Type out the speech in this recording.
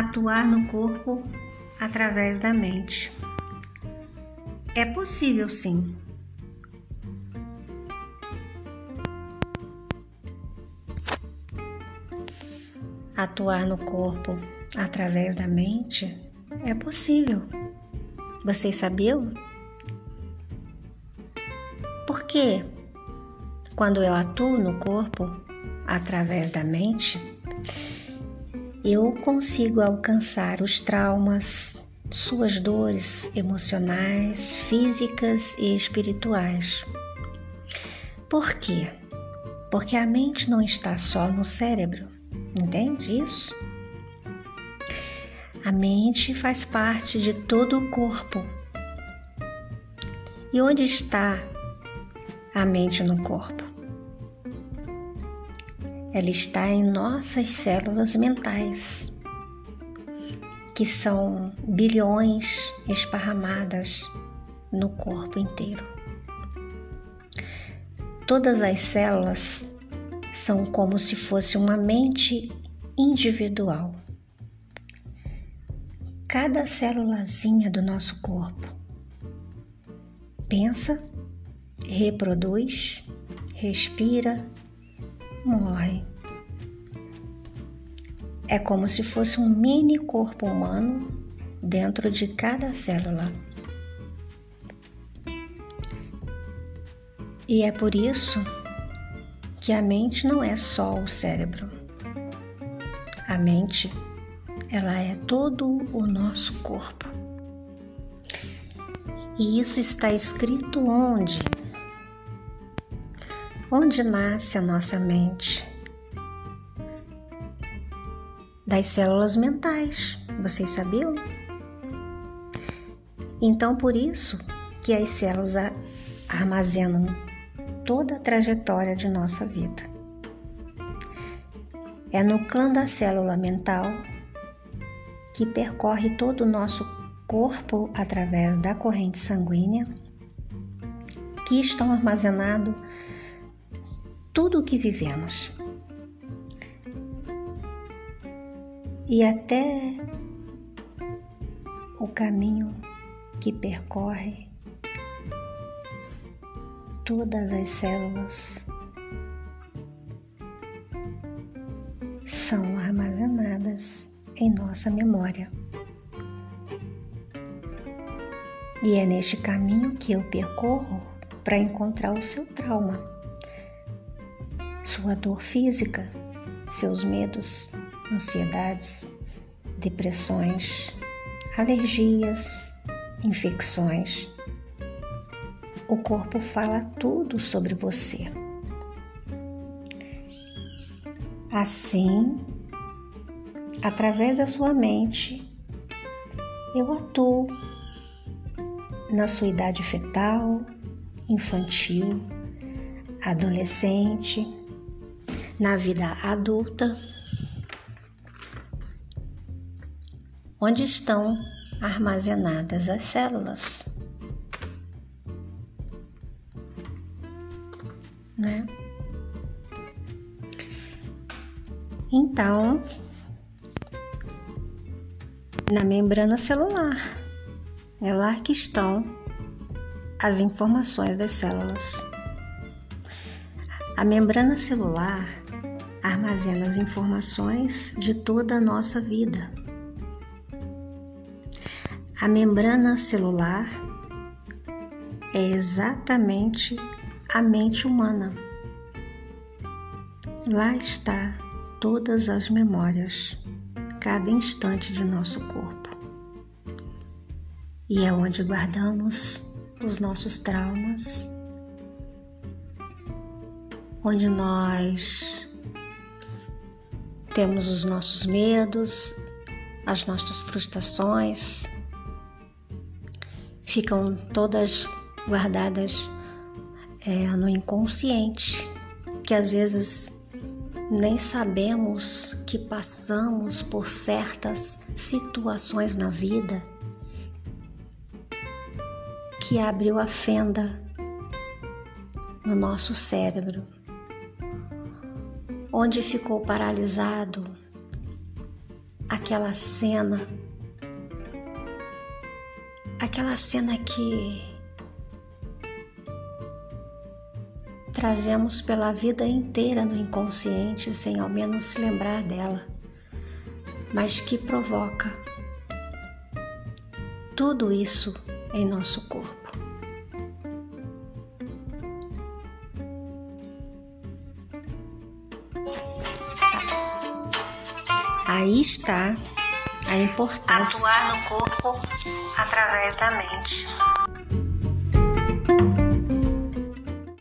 atuar no corpo através da mente. É possível sim. Atuar no corpo através da mente é possível. Vocês sabiam? Porque quando eu atuo no corpo através da mente, eu consigo alcançar os traumas, suas dores emocionais, físicas e espirituais. Por quê? Porque a mente não está só no cérebro, entende isso? A mente faz parte de todo o corpo. E onde está a mente no corpo? Ela está em nossas células mentais, que são bilhões esparramadas no corpo inteiro. Todas as células são como se fosse uma mente individual. Cada célulazinha do nosso corpo pensa, reproduz, respira, morre. É como se fosse um mini corpo humano dentro de cada célula. E é por isso que a mente não é só o cérebro. A mente, ela é todo o nosso corpo. E isso está escrito onde? Onde nasce a nossa mente? Das células mentais, vocês sabiam? Então, por isso que as células armazenam toda a trajetória de nossa vida. É no clã da célula mental que percorre todo o nosso corpo através da corrente sanguínea que estão armazenados tudo o que vivemos. E até o caminho que percorre todas as células são armazenadas em nossa memória. E é neste caminho que eu percorro para encontrar o seu trauma sua dor física, seus medos, ansiedades, depressões, alergias, infecções. O corpo fala tudo sobre você. Assim, através da sua mente, eu atuo na sua idade fetal, infantil, adolescente, na vida adulta, onde estão armazenadas as células. Né? Então, na membrana celular, é lá que estão as informações das células. A membrana celular armazena as informações de toda a nossa vida. A membrana celular é exatamente a mente humana. Lá está todas as memórias, cada instante de nosso corpo. E é onde guardamos os nossos traumas, onde nós temos os nossos medos, as nossas frustrações, ficam todas guardadas é, no inconsciente, que às vezes nem sabemos que passamos por certas situações na vida que abriu a fenda no nosso cérebro onde ficou paralisado aquela cena, aquela cena que trazemos pela vida inteira no inconsciente sem ao menos se lembrar dela, mas que provoca tudo isso em nosso corpo. Aí está a importância atuar no corpo através da mente.